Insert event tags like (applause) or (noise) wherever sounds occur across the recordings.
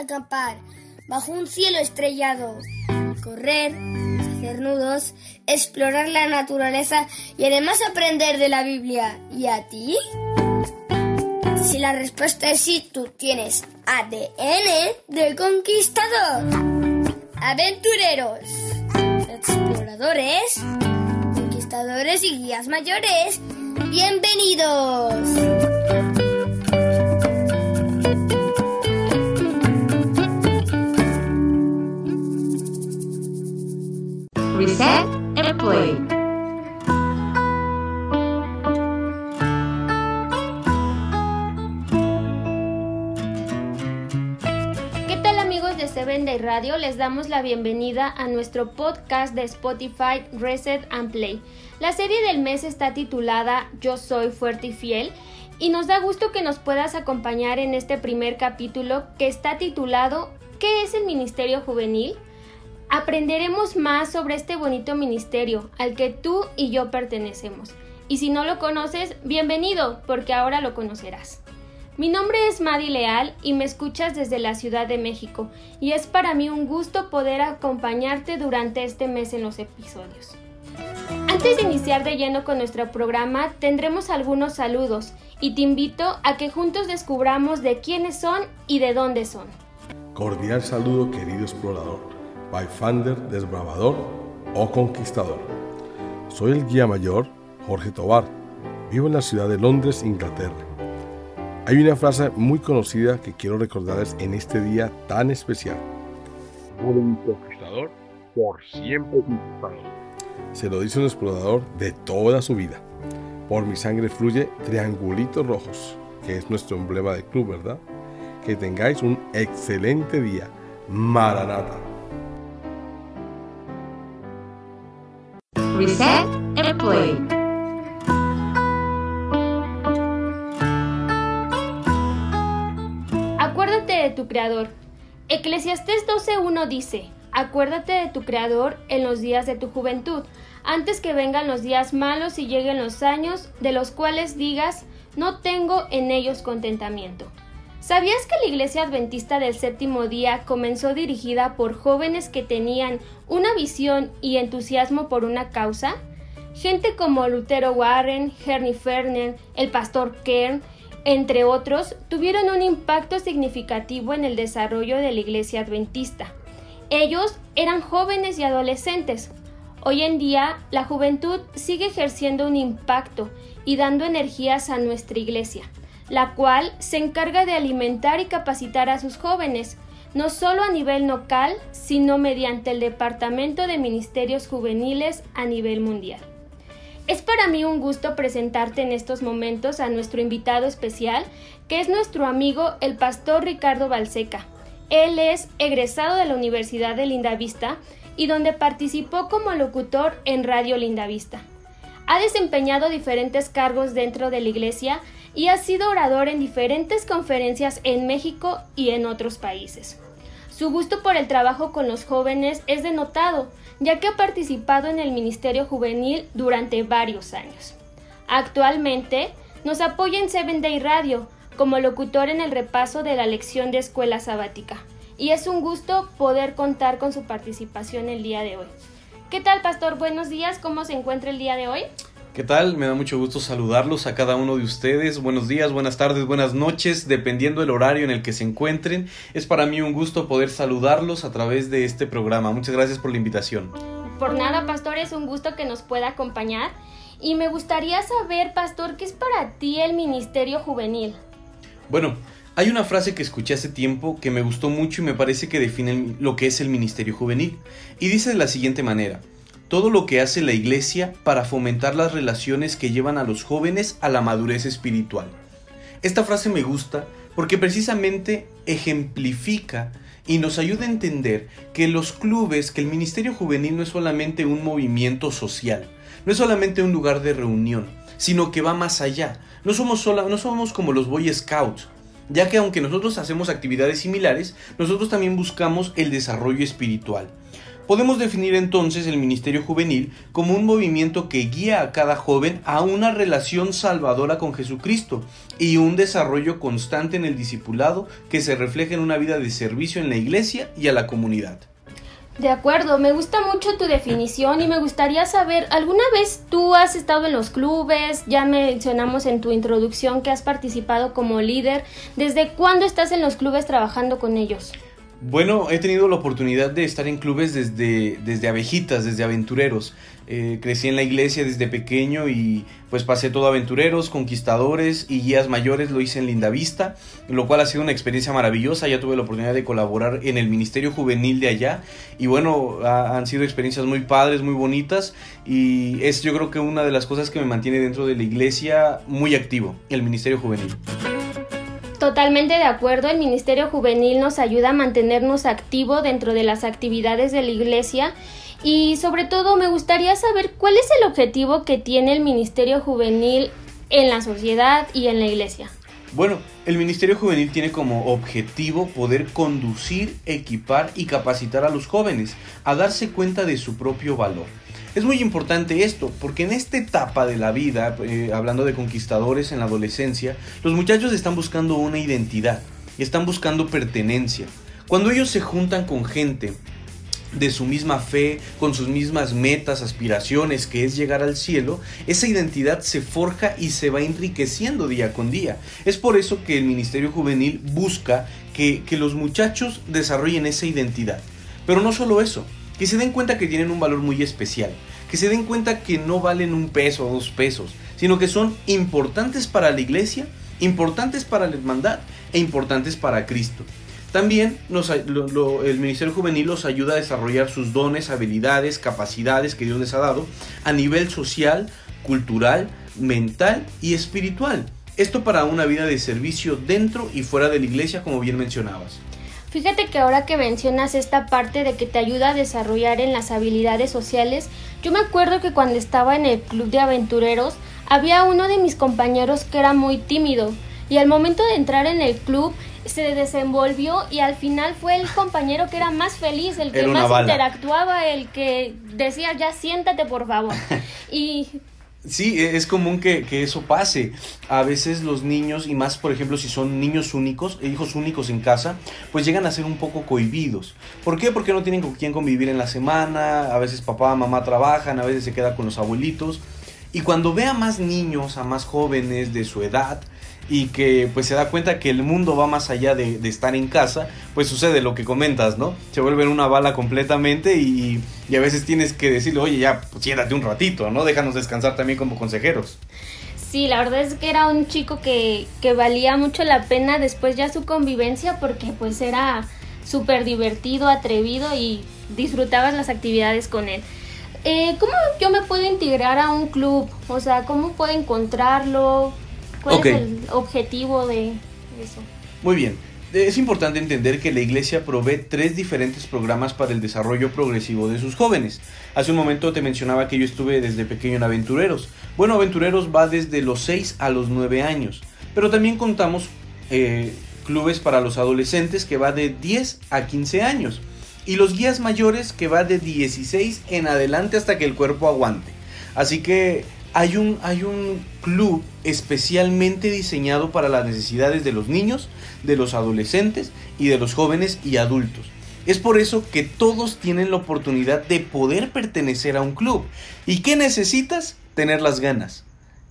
acampar bajo un cielo estrellado, correr, hacer nudos, explorar la naturaleza y además aprender de la Biblia. ¿Y a ti? Si la respuesta es sí, tú tienes ADN de conquistador. Aventureros, exploradores, conquistadores y guías mayores, bienvenidos. Reset and Play. ¿Qué tal amigos de Seven Radio? Les damos la bienvenida a nuestro podcast de Spotify Reset and Play. La serie del mes está titulada Yo soy fuerte y fiel y nos da gusto que nos puedas acompañar en este primer capítulo que está titulado ¿Qué es el Ministerio Juvenil? Aprenderemos más sobre este bonito ministerio al que tú y yo pertenecemos. Y si no lo conoces, bienvenido, porque ahora lo conocerás. Mi nombre es Madi Leal y me escuchas desde la Ciudad de México, y es para mí un gusto poder acompañarte durante este mes en los episodios. Antes de iniciar de lleno con nuestro programa, tendremos algunos saludos y te invito a que juntos descubramos de quiénes son y de dónde son. Cordial saludo, querido explorador. Byfander, desbravador o conquistador. Soy el guía mayor Jorge Tobar. Vivo en la ciudad de Londres, Inglaterra. Hay una frase muy conocida que quiero recordarles en este día tan especial. Un conquistador por siempre conquistador. Se lo dice un explorador de toda su vida. Por mi sangre fluye triangulitos rojos, que es nuestro emblema de club, ¿verdad? Que tengáis un excelente día. Maranata. Reset and Play. Acuérdate de tu Creador. Eclesiastés 12.1 dice, Acuérdate de tu Creador en los días de tu juventud, antes que vengan los días malos y lleguen los años de los cuales digas, no tengo en ellos contentamiento. ¿Sabías que la Iglesia Adventista del Séptimo Día comenzó dirigida por jóvenes que tenían una visión y entusiasmo por una causa? Gente como Lutero Warren, Henry Ferner, el pastor Kern, entre otros, tuvieron un impacto significativo en el desarrollo de la Iglesia Adventista. Ellos eran jóvenes y adolescentes. Hoy en día, la juventud sigue ejerciendo un impacto y dando energías a nuestra Iglesia la cual se encarga de alimentar y capacitar a sus jóvenes, no solo a nivel local, sino mediante el Departamento de Ministerios Juveniles a nivel mundial. Es para mí un gusto presentarte en estos momentos a nuestro invitado especial, que es nuestro amigo el pastor Ricardo Balseca. Él es egresado de la Universidad de Lindavista y donde participó como locutor en Radio Lindavista. Ha desempeñado diferentes cargos dentro de la iglesia y ha sido orador en diferentes conferencias en México y en otros países. Su gusto por el trabajo con los jóvenes es denotado, ya que ha participado en el Ministerio Juvenil durante varios años. Actualmente nos apoya en Seven Day Radio como locutor en el repaso de la lección de escuela sabática, y es un gusto poder contar con su participación el día de hoy. ¿Qué tal, Pastor? Buenos días, ¿cómo se encuentra el día de hoy? ¿Qué tal? Me da mucho gusto saludarlos a cada uno de ustedes. Buenos días, buenas tardes, buenas noches, dependiendo del horario en el que se encuentren. Es para mí un gusto poder saludarlos a través de este programa. Muchas gracias por la invitación. Por nada, Pastor, es un gusto que nos pueda acompañar. Y me gustaría saber, Pastor, ¿qué es para ti el Ministerio Juvenil? Bueno, hay una frase que escuché hace tiempo que me gustó mucho y me parece que define lo que es el Ministerio Juvenil. Y dice de la siguiente manera todo lo que hace la iglesia para fomentar las relaciones que llevan a los jóvenes a la madurez espiritual. Esta frase me gusta porque precisamente ejemplifica y nos ayuda a entender que los clubes, que el Ministerio Juvenil no es solamente un movimiento social, no es solamente un lugar de reunión, sino que va más allá. No somos, sola, no somos como los Boy Scouts, ya que aunque nosotros hacemos actividades similares, nosotros también buscamos el desarrollo espiritual. Podemos definir entonces el Ministerio Juvenil como un movimiento que guía a cada joven a una relación salvadora con Jesucristo y un desarrollo constante en el discipulado que se refleja en una vida de servicio en la iglesia y a la comunidad. De acuerdo, me gusta mucho tu definición y me gustaría saber, ¿alguna vez tú has estado en los clubes? Ya mencionamos en tu introducción que has participado como líder. ¿Desde cuándo estás en los clubes trabajando con ellos? Bueno, he tenido la oportunidad de estar en clubes desde, desde abejitas, desde aventureros. Eh, crecí en la iglesia desde pequeño y pues pasé todo aventureros, conquistadores y guías mayores, lo hice en Lindavista, lo cual ha sido una experiencia maravillosa. Ya tuve la oportunidad de colaborar en el Ministerio Juvenil de allá y bueno, han sido experiencias muy padres, muy bonitas y es yo creo que una de las cosas que me mantiene dentro de la iglesia muy activo, el Ministerio Juvenil. Totalmente de acuerdo, el Ministerio Juvenil nos ayuda a mantenernos activo dentro de las actividades de la Iglesia y sobre todo me gustaría saber cuál es el objetivo que tiene el Ministerio Juvenil en la sociedad y en la Iglesia. Bueno, el Ministerio Juvenil tiene como objetivo poder conducir, equipar y capacitar a los jóvenes a darse cuenta de su propio valor. Es muy importante esto, porque en esta etapa de la vida, eh, hablando de conquistadores en la adolescencia, los muchachos están buscando una identidad, están buscando pertenencia. Cuando ellos se juntan con gente de su misma fe, con sus mismas metas, aspiraciones, que es llegar al cielo, esa identidad se forja y se va enriqueciendo día con día. Es por eso que el Ministerio Juvenil busca que los muchachos desarrollen esa identidad. Pero no solo eso, que se den cuenta que tienen un valor muy especial, que se den cuenta que no valen un peso o dos pesos, sino que son importantes para la iglesia, importantes para la hermandad e importantes para Cristo. También el Ministerio Juvenil los ayuda a desarrollar sus dones, habilidades, capacidades que Dios les ha dado a nivel social, cultural, mental y espiritual. Esto para una vida de servicio dentro y fuera de la iglesia, como bien mencionabas. Fíjate que ahora que mencionas esta parte de que te ayuda a desarrollar en las habilidades sociales, yo me acuerdo que cuando estaba en el club de aventureros, había uno de mis compañeros que era muy tímido y al momento de entrar en el club se desenvolvió y al final fue el compañero que era más feliz, el que más interactuaba, el que decía ya siéntate por favor. (laughs) Y Sí, e, es común que, eso pase. A veces los niños, y más por ejemplo si son niños únicos, hijos únicos en casa, pues llegan a ser un poco cohibidos. ¿Por qué? Porque no tienen con quién convivir en la semana, a veces papá, mamá trabajan, a veces se queda con los abuelitos. Y cuando ve a más niños, a más jóvenes de su edad, y que pues se da cuenta que el mundo va más allá de, estar en casa, pues sucede lo que comentas, ¿no? Se vuelve una bala completamente y, a veces tienes que decirle, oye, ya, pues siéntate un ratito, ¿no? Déjanos descansar también como consejeros. Sí, la verdad es que era un chico que, que valía mucho la pena después ya su convivencia porque pues era súper divertido, atrevido y disfrutabas las actividades con él. Eh, ¿Cómo yo me puedo integrar a un club? O sea, ¿cómo puedo encontrarlo? ¿Cuál es el objetivo de eso? Muy bien. Es importante entender que la iglesia provee tres diferentes programas para el desarrollo progresivo de sus jóvenes. Hace un momento te mencionaba que yo estuve desde pequeño en Aventureros. Bueno, Aventureros va desde los 6 a los 9 años, pero también contamos eh, clubes para los adolescentes que va de 10 a 15 años y los guías mayores que va de 16 en adelante hasta que el cuerpo aguante. Así que hay un, hay un club especialmente diseñado para las necesidades de los niños, de los adolescentes y de los jóvenes y adultos. Es por eso que todos tienen la oportunidad de poder pertenecer a un club. ¿Y qué necesitas? Tener las ganas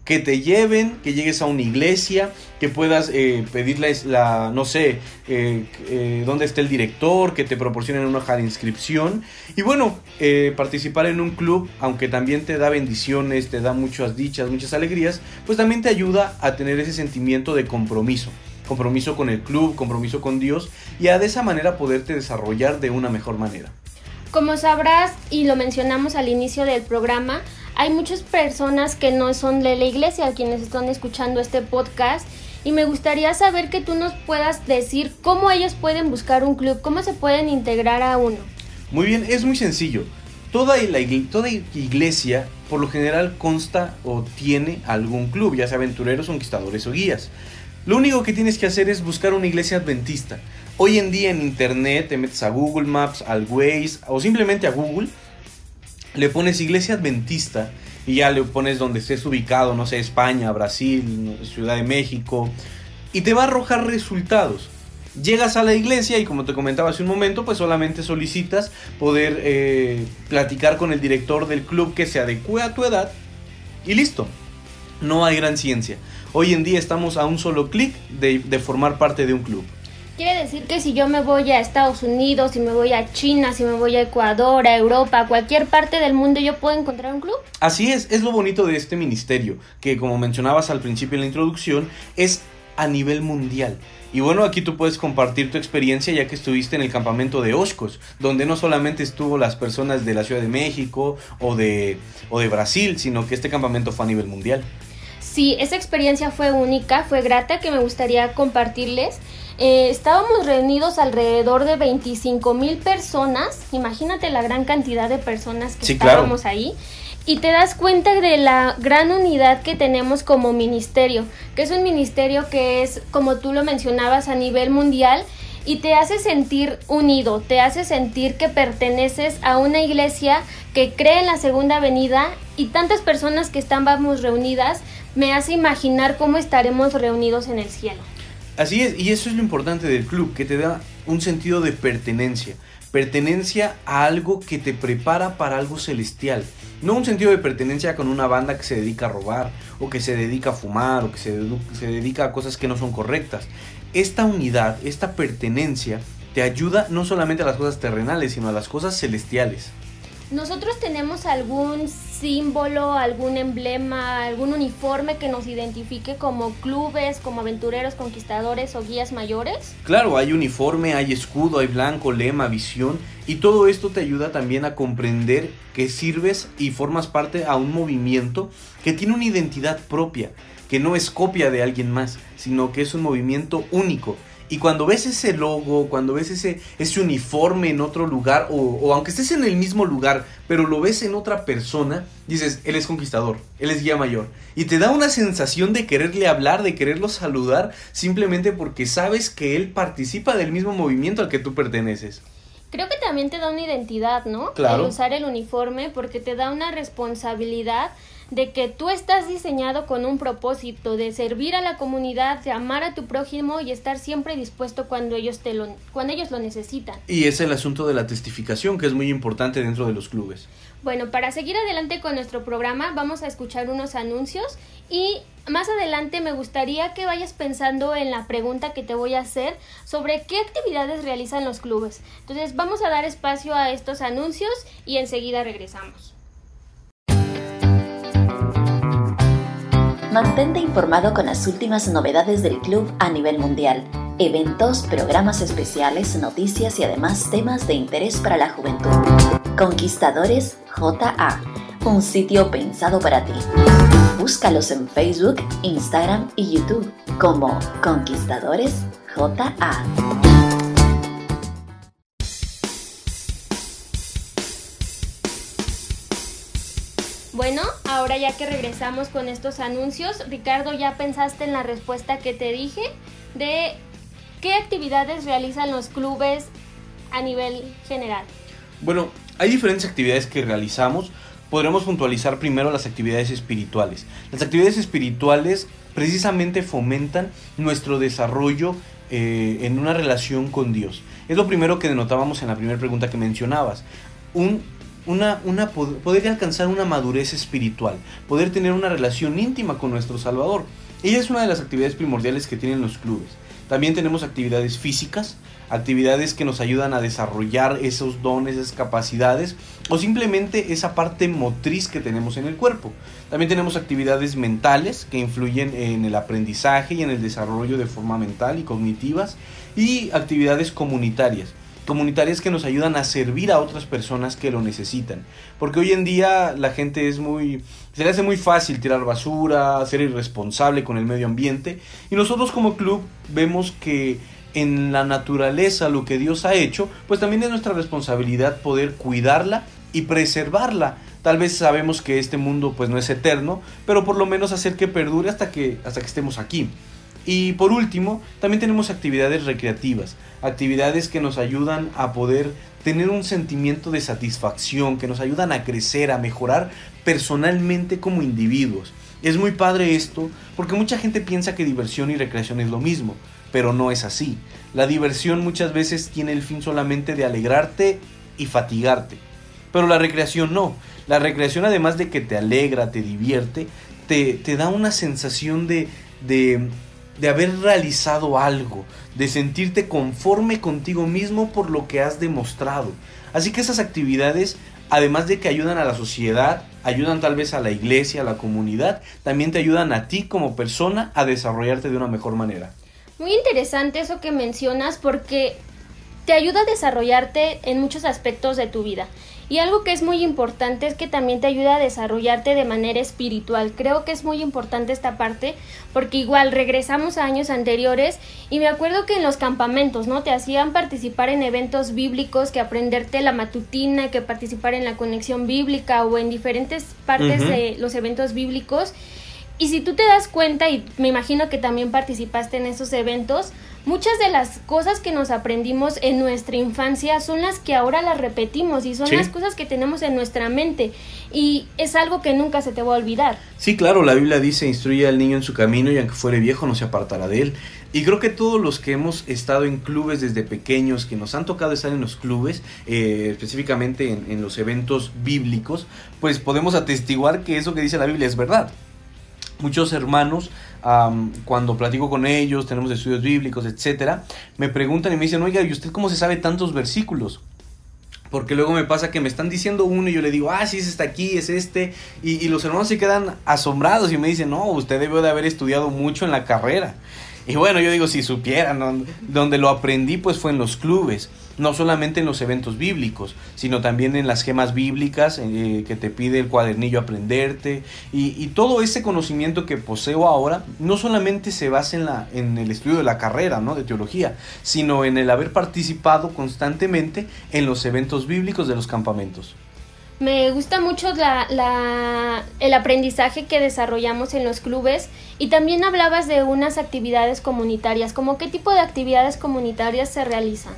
que te lleven, que llegues a una iglesia, que puedas eh, pedirles la, no sé, eh, eh, dónde está el director, que te proporcionen una hoja de inscripción. Y bueno, participar en un club, aunque también te da bendiciones, te da muchas dichas, muchas alegrías, pues también te ayuda a tener ese sentimiento de compromiso. Compromiso con el club, compromiso con Dios y a de esa manera poderte desarrollar de una mejor manera. Como sabrás y lo mencionamos al inicio del programa, hay muchas personas que no son de la iglesia quienes están escuchando este podcast y me gustaría saber que tú nos puedas decir cómo ellos pueden buscar un club, cómo se pueden integrar a uno. Muy bien, es muy sencillo. Toda, toda iglesia por lo general consta o tiene algún club, ya sea aventureros, conquistadores o guías. Lo único que tienes que hacer es buscar una iglesia adventista, Hoy en día en internet te metes a Google Maps, al Waze o simplemente a Google, le pones iglesia adventista y ya le pones donde estés ubicado, no sé, España, Brasil, Ciudad de México, y te va a arrojar resultados. Llegas a la iglesia y como te comentaba hace un momento, pues solamente solicitas poder eh, platicar con el director del club que se adecue a tu edad y listo. No hay gran ciencia. Hoy en día estamos a un solo clic de, de formar parte de un club. Quiere decir que si yo me voy a Estados Unidos, si me voy a China, si me voy a Ecuador, a Europa, a cualquier parte del mundo, yo puedo encontrar un club. Así es, es lo bonito de este ministerio, que como mencionabas al principio en la introducción, es a nivel mundial. Y bueno, aquí tú puedes compartir tu experiencia ya que estuviste en el campamento de Oscos, donde no solamente estuvo las personas de la Ciudad de México o de, o de Brasil, sino que este campamento fue a nivel mundial. Sí, esa experiencia fue única, fue grata, que me gustaría compartirles. Eh, estábamos reunidos alrededor de 25 mil personas. Imagínate la gran cantidad de personas que Sí, claro. estábamos ahí. Y te das cuenta de la gran unidad que tenemos como ministerio, que es un ministerio que es, como tú lo mencionabas, a nivel mundial y te hace sentir unido, te hace sentir que perteneces a una iglesia que cree en la segunda venida y tantas personas que estábamos reunidas me hace imaginar cómo estaremos reunidos en el cielo. Así es, y eso es lo importante del club, que te da un sentido de pertenencia. Pertenencia a algo que te prepara para algo celestial. No un sentido de pertenencia con una banda que se dedica a robar, o que se dedica a fumar, o que se, dedica a cosas que no son correctas. Esta unidad, esta pertenencia, te ayuda no solamente a las cosas terrenales, sino a las cosas celestiales. ¿Nosotros tenemos algún símbolo, algún emblema, algún uniforme que nos identifique como clubes, como aventureros, conquistadores o guías mayores? Claro, hay uniforme, hay escudo, hay blanco, lema, visión y todo esto te ayuda también a comprender que sirves y formas parte a un movimiento que tiene una identidad propia, que no es copia de alguien más, sino que es un movimiento único. Y cuando ves ese logo, cuando ves ese, ese uniforme en otro lugar, o, o aunque estés en el mismo lugar, pero lo ves en otra persona, dices, él es conquistador, él es guía mayor. Y te da una sensación de quererle hablar, de quererlo saludar, simplemente porque sabes que él participa del mismo movimiento al que tú perteneces. Creo que también te da una identidad, ¿no? Claro. El usar el uniforme porque te da una responsabilidad de que tú estás diseñado con un propósito de servir a la comunidad, de amar a tu prójimo y estar siempre dispuesto cuando ellos te lo cuando ellos lo necesitan. Y es el asunto de la testificación, que es muy importante dentro de los clubes. Bueno, para seguir adelante con nuestro programa vamos a escuchar unos anuncios y más adelante me gustaría que vayas pensando en la pregunta que te voy a hacer sobre qué actividades realizan los clubes. Entonces vamos a dar espacio a estos anuncios y enseguida regresamos. Mantente informado con las últimas novedades del club a nivel mundial, eventos, programas especiales, noticias y además temas de interés para la juventud. Conquistadores JA, un sitio pensado para ti. Búscalos en Facebook, Instagram y YouTube como Conquistadores JA. Bueno, ahora ya que regresamos con estos anuncios, Ricardo, ¿ya pensaste en la respuesta que te dije de qué actividades realizan los clubes a nivel general? Bueno, hay diferentes actividades que realizamos. Podremos puntualizar primero las actividades espirituales. Las actividades espirituales precisamente fomentan nuestro desarrollo eh, en una relación con Dios. Es lo primero que denotábamos en la primera pregunta que mencionabas. Un, una, una, pod- poder alcanzar una madurez espiritual, poder tener una relación íntima con nuestro Salvador. Ella es una de las actividades primordiales que tienen los clubes. También tenemos actividades físicas, actividades que nos ayudan a desarrollar esos dones, esas capacidades o simplemente esa parte motriz que tenemos en el cuerpo. También tenemos actividades mentales que influyen en el aprendizaje y en el desarrollo de forma mental y cognitivas y actividades comunitarias comunitarias que nos ayudan a servir a otras personas que lo necesitan. Porque hoy en día la gente es muy... Se le hace muy fácil tirar basura, ser irresponsable con el medio ambiente. Y nosotros como club vemos que en la naturaleza lo que Dios ha hecho, pues también es nuestra responsabilidad poder cuidarla y preservarla. Tal vez sabemos que este mundo pues no es eterno, pero por lo menos hacer que perdure hasta que, hasta que estemos aquí. Y por último, también tenemos actividades recreativas, actividades que nos ayudan a poder tener un sentimiento de satisfacción, que nos ayudan a crecer, a mejorar personalmente como individuos. Es muy padre esto porque mucha gente piensa que diversión y recreación es lo mismo, pero no es así. La diversión muchas veces tiene el fin solamente de alegrarte y fatigarte, pero la recreación no. La recreación además de que te alegra, te divierte, te, te da una sensación de, de, de haber realizado algo, de sentirte conforme contigo mismo por lo que has demostrado. Así que esas actividades, además de que ayudan a la sociedad, ayudan tal vez a la iglesia, a la comunidad, también te ayudan a ti como persona a desarrollarte de una mejor manera. Muy interesante eso que mencionas porque te ayuda a desarrollarte en muchos aspectos de tu vida. Y algo que es muy importante es que también te ayuda a desarrollarte de manera espiritual. Creo que es muy importante esta parte porque igual regresamos a años anteriores y me acuerdo que en los campamentos, ¿no? Te hacían participar en eventos bíblicos, que aprenderte la matutina, que participar en la conexión bíblica o en diferentes partes de los eventos bíblicos. Y si tú te das cuenta, y me imagino que también participaste en esos eventos, muchas de las cosas que nos aprendimos en nuestra infancia son las que ahora las repetimos y son las cosas que tenemos en nuestra mente y es algo que nunca se te va a olvidar. Sí, claro, la Biblia dice, instruye al niño en su camino y aunque fuere viejo no se apartará de él. Y creo que todos los que hemos estado en clubes desde pequeños, que nos han tocado estar en los clubes, eh, específicamente en, en los eventos bíblicos, pues podemos atestiguar que eso que dice la Biblia es verdad muchos hermanos, cuando platico con ellos, tenemos estudios bíblicos, etcétera, me preguntan y me dicen, oiga, ¿y usted cómo se sabe tantos versículos? Porque luego me pasa que me están diciendo uno y yo le digo, ah, sí, es este aquí, es este. Y, y los hermanos se quedan asombrados y me dicen, no, usted debe de haber estudiado mucho en la carrera. Y bueno, yo digo, si supieran, donde lo aprendí pues fue en los clubes, no solamente en los eventos bíblicos, sino también en las gemas bíblicas eh, que te pide el cuadernillo aprenderte. Y, todo ese conocimiento que poseo ahora no solamente se basa en, la, en el estudio de la carrera, ¿no? De teología, sino en el haber participado constantemente en los eventos bíblicos de los campamentos. Me gusta mucho la, el aprendizaje que desarrollamos en los clubes y también hablabas de unas actividades comunitarias. ¿Cómo qué tipo de actividades comunitarias se realizan?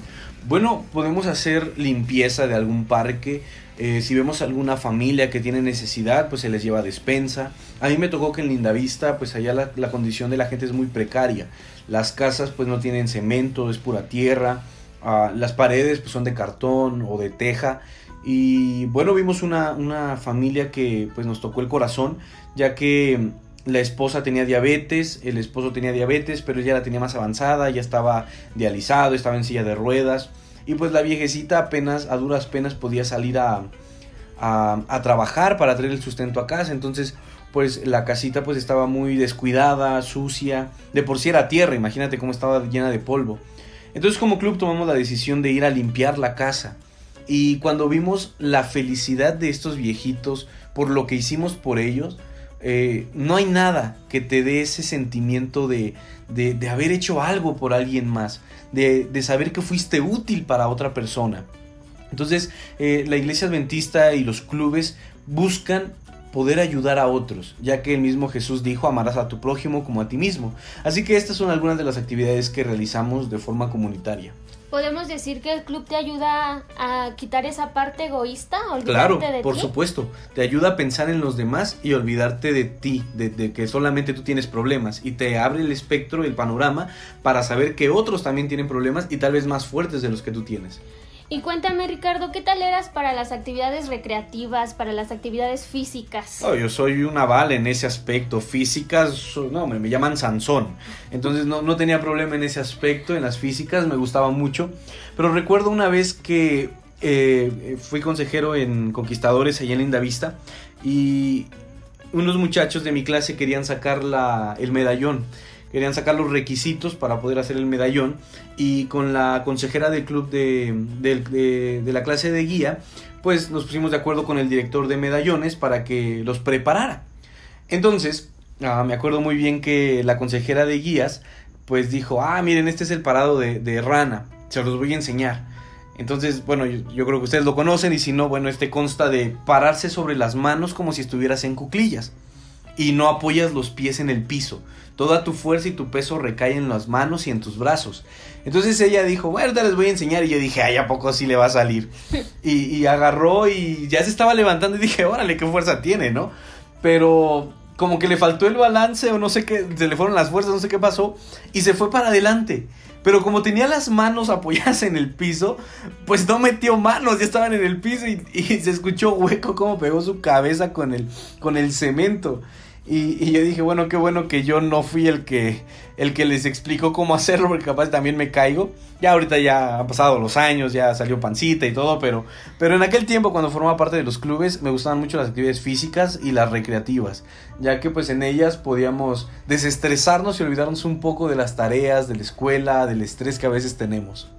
Bueno, podemos hacer limpieza de algún parque. Eh, si vemos alguna familia que tiene necesidad, pues se les lleva despensa. A mí me tocó que en Lindavista, pues allá la, la condición de la gente es muy precaria. Las casas pues no tienen cemento, es pura tierra. Uh, las paredes pues son de cartón o de teja y bueno, vimos una, una familia que pues nos tocó el corazón, ya que la esposa tenía diabetes, el esposo tenía diabetes, pero ella la tenía más avanzada, ya estaba dializado, estaba en silla de ruedas. Y pues la viejecita apenas, a duras penas, podía salir a, a, trabajar para traer el sustento a casa. Entonces, pues la casita pues estaba muy descuidada, sucia. De por sí era tierra, imagínate cómo estaba llena de polvo. Entonces como club tomamos la decisión de ir a limpiar la casa. Y cuando vimos la felicidad de estos viejitos por lo que hicimos por ellos, eh, no hay nada que te dé ese sentimiento de, de, haber hecho algo por alguien más, de, de, saber que fuiste útil para otra persona. Entonces, eh, la iglesia adventista y los clubes buscan poder ayudar a otros, ya que el mismo Jesús dijo amarás a tu prójimo como a ti mismo. Así que estas son algunas de las actividades que realizamos de forma comunitaria podemos decir que el club te ayuda a quitar esa parte egoísta, claro, por supuesto, te ayuda a pensar en los demás y olvidarte de ti, de, que solamente tú tienes problemas. Y te abre el espectro, el panorama para saber que otros también tienen problemas y tal vez más fuertes de los que tú tienes. Y cuéntame, Ricardo, ¿qué tal eras para las actividades recreativas, para las actividades físicas? yo soy un aval en ese aspecto. Físicas, no, me, llaman Sansón. Entonces no, no, tenía problema en ese aspecto, en las físicas, me gustaba mucho. Pero recuerdo una vez que eh, fui consejero en Conquistadores allá en Linda Vista y unos muchachos de mi clase querían sacar la, el medallón querían sacar los requisitos para poder hacer el medallón y con la consejera del club de, de, la clase de guía, pues nos pusimos de acuerdo con el director de medallones para que los preparara. Entonces, ah, me acuerdo muy bien que la consejera de guías, pues dijo, ah, miren, este es el parado de, rana, se los voy a enseñar. Entonces, bueno, yo, yo, creo que ustedes lo conocen y si no, bueno, este consta de pararse sobre las manos como si estuvieras en cuclillas. Y no apoyas los pies en el piso. Toda tu fuerza y tu peso recae en las manos y en tus brazos. Entonces ella dijo, bueno, te les voy a enseñar. Y yo dije, ay, ¿a poco sí le va a salir? (laughs) Y, y agarró y ya se estaba levantando y dije, órale, qué fuerza tiene, ¿no? Pero como que le faltó el balance o no sé qué, se le fueron las fuerzas, no sé qué pasó, y se fue para adelante. Pero como tenía las manos apoyadas en el piso, pues no metió manos, ya estaban en el piso y, se escuchó hueco como pegó su cabeza con el, con el cemento. Y, yo dije, bueno, qué bueno que yo no fui el que, el que les explicó cómo (laughs) hacerlo, porque capaz también me caigo. Ya ahorita ya han pasado los años, ya salió pancita y todo, pero, pero en aquel tiempo cuando formaba parte de los clubes me gustaban mucho las actividades físicas y las recreativas, ya que pues en ellas podíamos desestresarnos y olvidarnos un poco de las tareas, de la escuela, del estrés que a veces tenemos.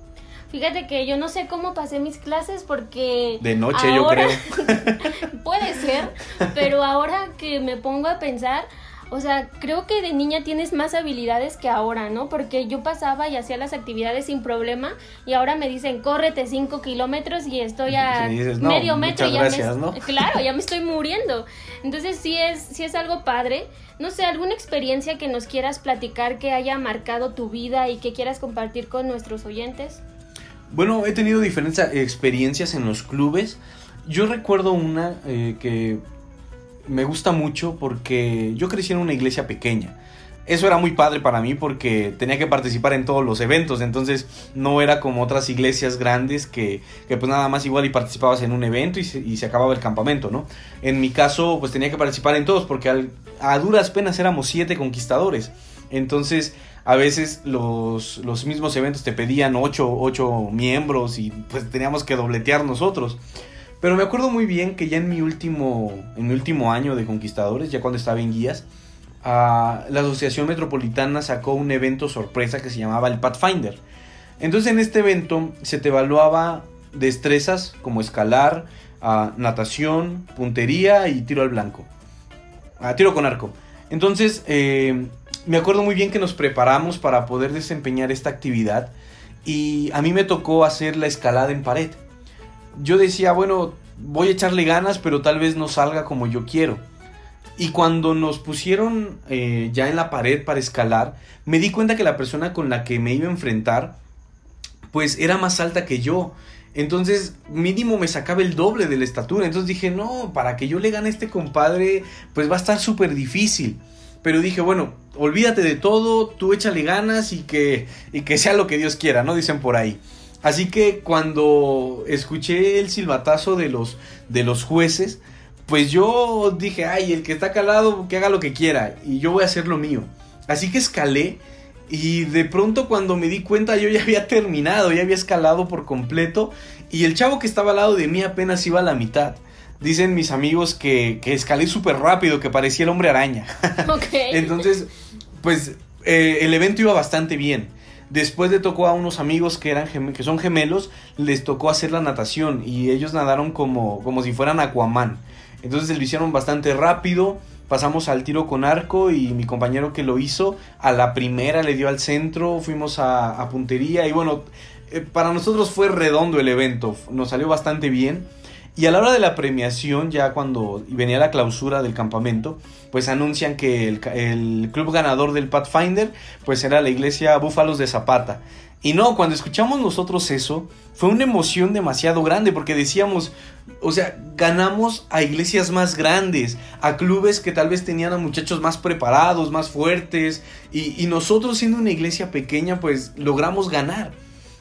Fíjate que yo no sé cómo pasé mis clases porque... De noche yo creo. (laughs) puede ser, pero ahora que me pongo a pensar, o sea, creo que de niña tienes más habilidades que ahora, ¿no? Porque yo pasaba y hacía las actividades sin problema y ahora me dicen, córrete 5 kilómetros y estoy a medio metro y ya gracias, ¿no? (laughs) Claro, ya me estoy muriendo. Entonces sí es, sí es algo padre. No sé, alguna experiencia que nos quieras platicar que haya marcado tu vida y que quieras compartir con nuestros oyentes. Bueno, he tenido diferentes experiencias en los clubes. Yo recuerdo una eh, que me gusta mucho porque yo crecí en una iglesia pequeña. Eso era muy padre para mí porque tenía que participar en todos los eventos, entonces no era como otras iglesias grandes que, que pues nada más igual y participabas en un evento y se, y se, acababa el campamento, ¿no? En mi caso pues tenía que participar en todos porque a duras penas éramos siete conquistadores, entonces a veces los, los mismos eventos te pedían 8, ocho miembros y pues teníamos que dobletear nosotros. Pero me acuerdo muy bien que ya en mi último, en mi último año de Conquistadores, ya cuando estaba en guías, uh, la Asociación Metropolitana sacó un evento sorpresa que se llamaba el Pathfinder. Entonces en este evento se te evaluaba destrezas como escalar, uh, natación, puntería y tiro al blanco. Uh, tiro con arco. Entonces, eh, me acuerdo muy bien que nos preparamos para poder desempeñar esta actividad y a mí me tocó hacer la escalada en pared. Yo decía, bueno, voy a echarle ganas, pero tal vez no salga como yo quiero. Y cuando nos pusieron eh, ya en la pared para escalar, me di cuenta que la persona con la que me iba a enfrentar, pues era más alta que yo. Entonces, mínimo me sacaba el doble de la estatura. Entonces dije, no, para que yo le gane a este compadre, pues va a estar súper difícil. Pero dije, bueno, olvídate de todo, tú échale ganas y que, y que sea lo que Dios quiera, ¿no? Dicen por ahí. Así que cuando escuché el silbatazo de los, de los jueces, pues yo dije, ay, el que está calado, que haga lo que quiera, y yo voy a hacer lo mío. Así que escalé, y de pronto cuando me di cuenta yo ya había terminado, ya había escalado por completo, y el chavo que estaba al lado de mí apenas iba a la mitad. Dicen mis amigos que, que escalé súper rápido, que parecía el hombre araña. (laughs) (laughs) Entonces, pues eh, el evento iba bastante bien. Después le tocó a unos amigos que, eran que son gemelos, les tocó hacer la natación y ellos nadaron como, como si fueran Aquaman. Entonces lo hicieron bastante rápido, pasamos al tiro con arco y mi compañero que lo hizo a la primera le dio al centro, fuimos a, a puntería y bueno, eh, para nosotros fue redondo el evento, nos salió bastante bien. Y a la hora de la premiación, ya cuando venía la clausura del campamento, pues anuncian que el, club ganador del Pathfinder, pues era la iglesia Búfalos de Zapata. Y no, cuando escuchamos nosotros eso, fue una emoción demasiado grande porque decíamos, o sea, ganamos a iglesias más grandes, a clubes que tal vez tenían a muchachos más preparados, más fuertes, y, y nosotros siendo una iglesia pequeña, pues logramos ganar.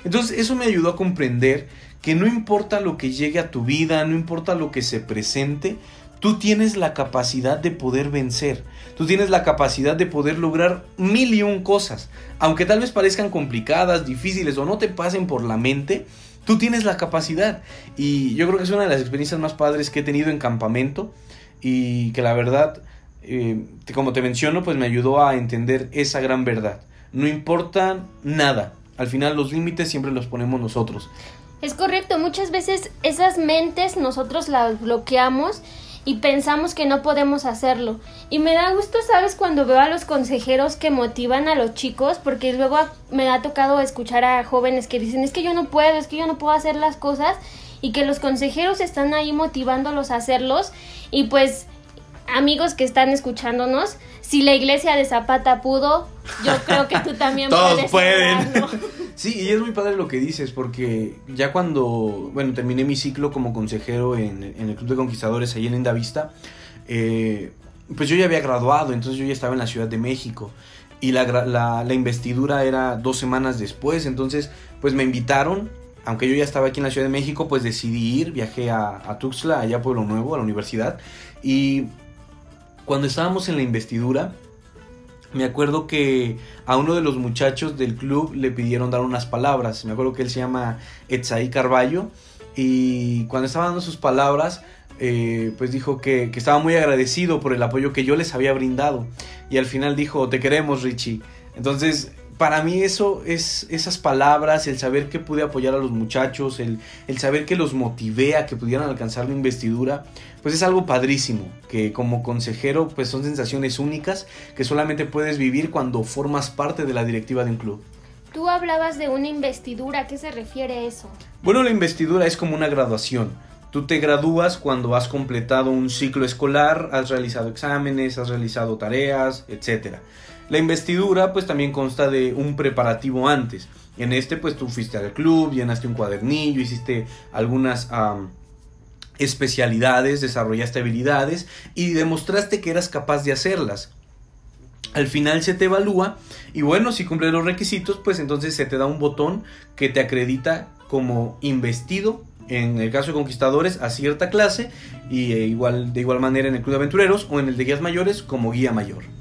Entonces eso me ayudó a comprender que no importa lo que llegue a tu vida, no importa lo que se presente, tú tienes la capacidad de poder vencer, tú tienes la capacidad de poder lograr mil y un cosas, aunque tal vez parezcan complicadas, difíciles o no te pasen por la mente, tú tienes la capacidad. Y yo creo que es una de las experiencias más padres que he tenido en campamento y que la verdad, eh, como te menciono, pues me ayudó a entender esa gran verdad. No importa nada, al final los límites siempre los ponemos nosotros. Es correcto, muchas veces esas mentes nosotros las bloqueamos y pensamos que no podemos hacerlo. Y me da gusto, ¿sabes? Cuando veo a los consejeros que motivan a los chicos, porque luego me ha tocado escuchar a jóvenes que dicen, es que yo no puedo, es que yo no puedo hacer las cosas, y que los consejeros están ahí motivándolos a hacerlos, y pues amigos que están escuchándonos, si la iglesia de Zapata pudo, yo creo que tú también (laughs) Todos puedes. pueden. (laughs) sí, y es muy padre lo que dices, porque ya cuando, bueno, terminé mi ciclo como consejero en, en el Club de Conquistadores ahí en Linda Vista, eh, pues yo ya había graduado, entonces yo ya estaba en la Ciudad de México. Y la, la, la investidura era dos semanas después, entonces pues me invitaron aunque yo ya estaba aquí en la Ciudad de México, pues decidí ir, viajé a, a, Tuxtla, allá a Pueblo Nuevo, a la universidad. Y cuando estábamos en la investidura, me acuerdo que a uno de los muchachos del club le pidieron dar unas palabras. Me acuerdo que él se llama Etzaí Carballo. Y cuando estaba dando sus palabras, eh, pues dijo que, estaba muy agradecido por el apoyo que yo les había brindado. Y al final dijo, te queremos Richie. Entonces para mí eso es esas palabras, el saber que pude apoyar a los muchachos, el, el, saber que los motivé a que pudieran alcanzar la investidura, pues es algo padrísimo, que como consejero pues son sensaciones únicas que solamente puedes vivir cuando formas parte de la directiva de un club. Tú hablabas de una investidura, ¿a qué se refiere eso? Bueno, la investidura es como una graduación. Tú te gradúas cuando has completado un ciclo escolar, has realizado exámenes, has realizado tareas, etcétera. La investidura pues también consta de un preparativo antes. En este pues tú fuiste al club, llenaste un cuadernillo, hiciste algunas especialidades, desarrollaste habilidades y demostraste que eras capaz de hacerlas. Al final se te evalúa y bueno, si cumples los requisitos pues entonces se te da un botón que te acredita como investido en el caso de conquistadores a cierta clase y eh, igual, de igual manera en el club de aventureros o en el de guías mayores como guía mayor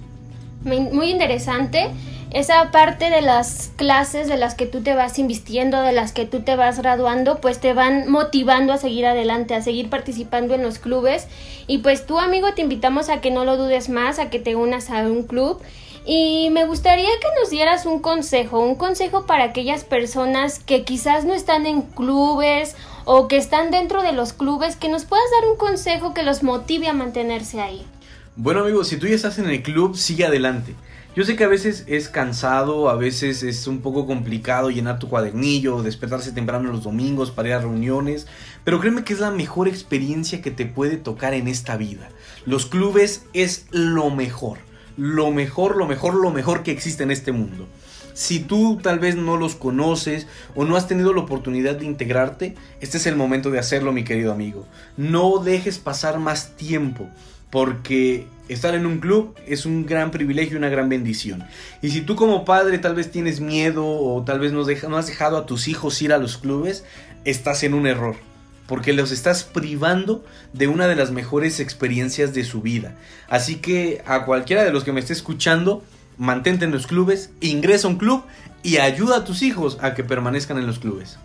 muy interesante esa parte de las clases de las que tú te vas invistiendo, de las que tú te vas graduando, pues te van motivando a seguir adelante, a seguir participando en los clubes. Y pues tú, amigo, te invitamos a que no lo dudes más, a que te unas a un club. Y me gustaría que nos dieras un consejo, un consejo para aquellas personas que quizás no están en clubes o que están dentro de los clubes, que nos puedas dar un consejo que los motive a mantenerse ahí. Bueno amigos, si tú ya estás en el club, sigue adelante. Yo sé que a veces es cansado, a veces es un poco complicado llenar tu cuadernillo, despertarse temprano los domingos para ir a reuniones, pero créeme que es la mejor experiencia que te puede tocar en esta vida. Los clubes es lo mejor, lo mejor, lo mejor, lo mejor que existe en este mundo. Si tú tal vez no los conoces o no has tenido la oportunidad de integrarte, este es el momento de hacerlo, mi querido amigo. No dejes pasar más tiempo porque estar en un club es un gran privilegio y una gran bendición. Y si tú como padre tal vez tienes miedo o tal vez no, has dejado a tus hijos ir a los clubes, estás en un error. Porque los estás privando de una de las mejores experiencias de su vida. Así que a cualquiera de los que me esté escuchando, mantente en los clubes, ingresa a un club y ayuda a tus hijos a que permanezcan en los clubes.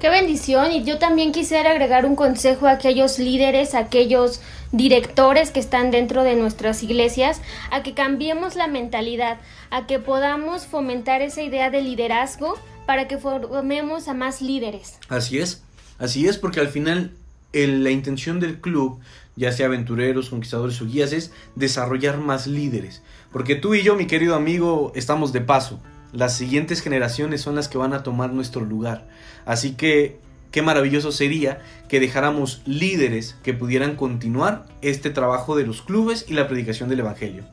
Qué bendición. Y yo también quisiera agregar un consejo a aquellos líderes, a aquellos directores que están dentro de nuestras iglesias, a que cambiemos la mentalidad, a que podamos fomentar esa idea de liderazgo para que formemos a más líderes. Así es, así es, porque al final el, la intención del club, ya sea aventureros, conquistadores o guías, es desarrollar más líderes. Porque tú y yo, mi querido amigo, estamos de paso. Las siguientes generaciones son las que van a tomar nuestro lugar. Así que qué maravilloso sería que dejáramos líderes que pudieran continuar este trabajo de los clubes y la predicación del Evangelio.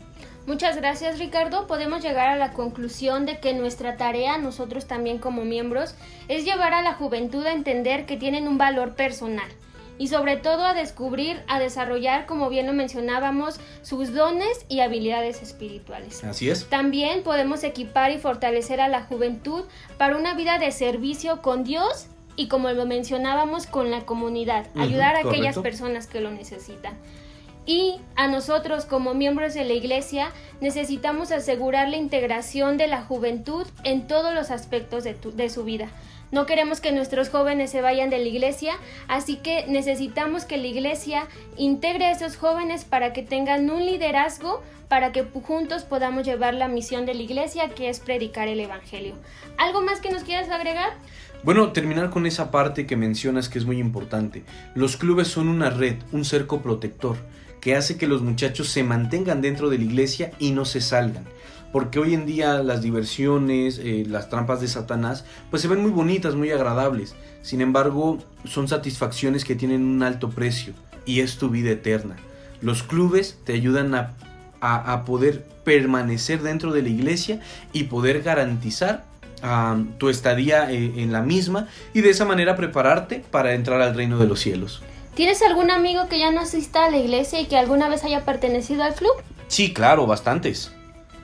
Muchas gracias Ricardo. Podemos llegar a la conclusión de que nuestra tarea, nosotros también como miembros, es llevar a la juventud a entender que tienen un valor personal y sobre todo a descubrir, a desarrollar, como bien lo mencionábamos, sus dones y habilidades espirituales. Así es. También podemos equipar y fortalecer a la juventud para una vida de servicio con Dios y como lo mencionábamos con la comunidad, ayudar a aquellas personas que lo necesitan. Y a nosotros como miembros de la Iglesia necesitamos asegurar la integración de la juventud en todos los aspectos de, de su vida no queremos que nuestros jóvenes se vayan de la iglesia, así que necesitamos que la iglesia integre a esos jóvenes para que tengan un liderazgo, para que juntos podamos llevar la misión de la iglesia, que es predicar el Evangelio. ¿Algo más que nos quieras agregar? Bueno, terminar con esa parte que mencionas que es muy importante. Los clubes son una red, un cerco protector, que hace que los muchachos se mantengan dentro de la iglesia y no se salgan porque hoy en día las diversiones, eh, las trampas de Satanás, pues se ven muy bonitas, muy agradables. Sin embargo, son satisfacciones que tienen un alto precio y es tu vida eterna. Los clubes te ayudan a, a, poder permanecer dentro de la iglesia y poder garantizar tu estadía eh, en la misma y de esa manera prepararte para entrar al reino de los cielos. ¿Tienes algún amigo que ya no asista a la iglesia y que alguna vez haya pertenecido al club? Sí, claro, bastantes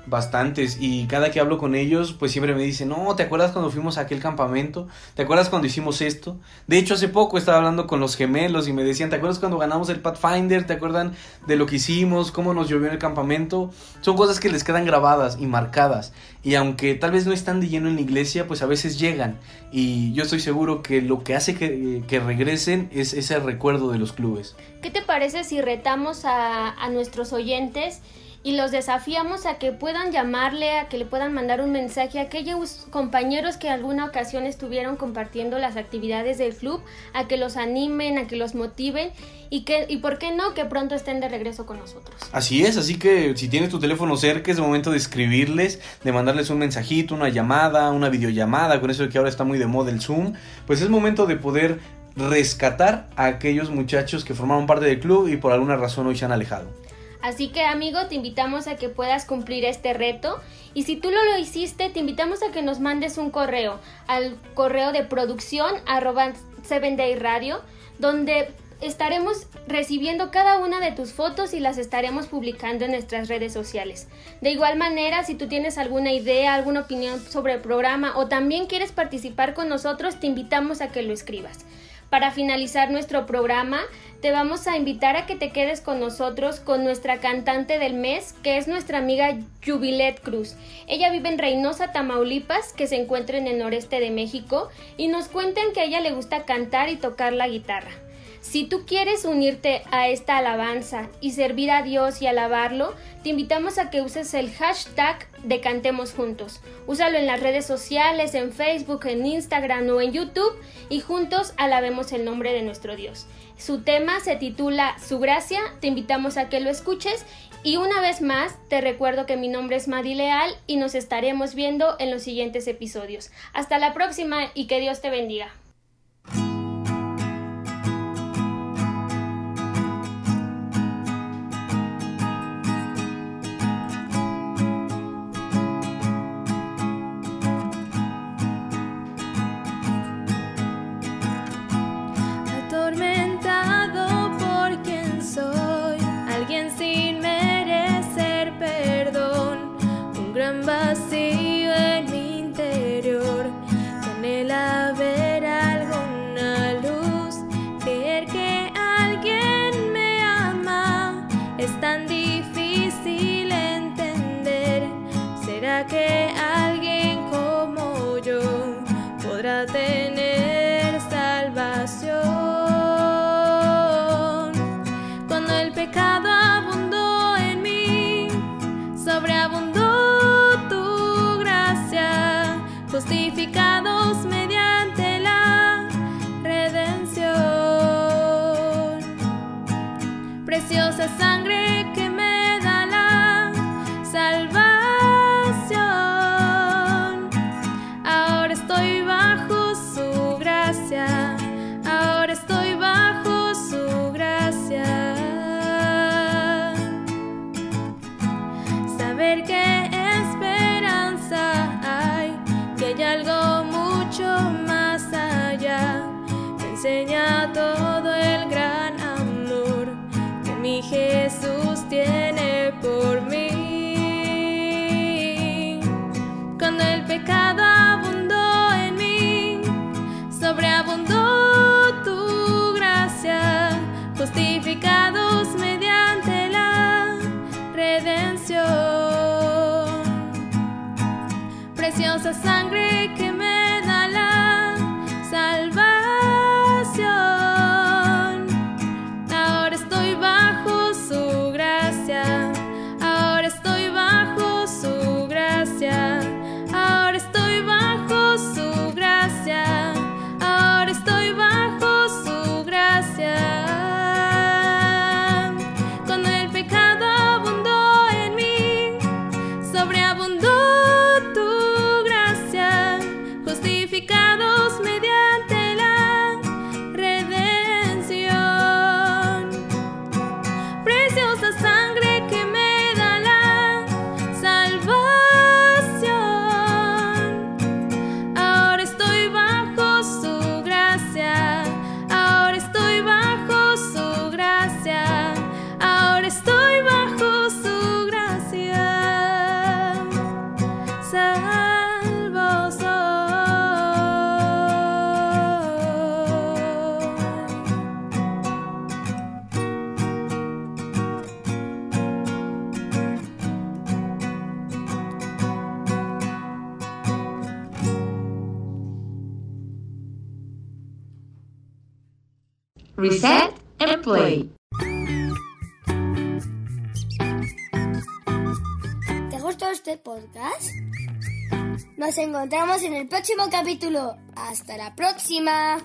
bastantes y cada que hablo con ellos pues siempre me dicen, no, ¿te acuerdas cuando fuimos a aquel campamento? ¿Te acuerdas cuando hicimos esto? De hecho hace poco estaba hablando con los gemelos y me decían, ¿te acuerdas cuando ganamos el Pathfinder? ¿Te acuerdan de lo que hicimos? ¿Cómo nos llovió en el campamento? Son cosas que les quedan grabadas y marcadas y aunque tal vez no están de lleno en la iglesia pues a veces llegan y yo estoy seguro que lo que hace que, regresen es ese recuerdo de los clubes. ¿Qué te parece si retamos a nuestros oyentes? Y los desafiamos a que puedan llamarle, a que le puedan mandar un mensaje a aquellos compañeros que alguna ocasión estuvieron compartiendo las actividades del club, a que los animen, a que los motiven y que y por qué no que pronto estén de regreso con nosotros. Así es, así que si tienes tu teléfono cerca es momento de escribirles, de mandarles un mensajito, una llamada, una videollamada, con eso de que ahora está muy de moda el Zoom, pues es momento de poder rescatar a aquellos muchachos que formaron parte del club y por alguna razón hoy se han alejado. Así que amigo, te invitamos a que puedas cumplir este reto y si tú lo, lo hiciste, te invitamos a que nos mandes un correo al correo de producción arroba 7 Day Radio, donde estaremos recibiendo cada una de tus fotos y las estaremos publicando en nuestras redes sociales. De igual manera, si tú tienes alguna idea, alguna opinión sobre el programa o también quieres participar con nosotros, te invitamos a que lo escribas. Para finalizar nuestro programa, te vamos a invitar a que te quedes con nosotros con nuestra cantante del mes, que es nuestra amiga Jubilet Cruz. Ella vive en Reynosa, Tamaulipas, que se encuentra en el noreste de México, y nos cuentan que a ella le gusta cantar y tocar la guitarra. Si tú quieres unirte a esta alabanza y servir a Dios y alabarlo, te invitamos a que uses el hashtag de Cantemos Juntos. Úsalo en las redes sociales, en Facebook, en Instagram o en YouTube y juntos alabemos el nombre de nuestro Dios. Su tema se titula Su Gracia, te invitamos a que lo escuches y una vez más te recuerdo que mi nombre es Madi Leal y nos estaremos viendo en los siguientes episodios. Hasta la próxima y que Dios te bendiga. the sun. pecado abundó en mí, sobreabundó tu gracia, justificados mediante la redención. Preciosa sangre que encontramos en el próximo capítulo. Hasta la próxima.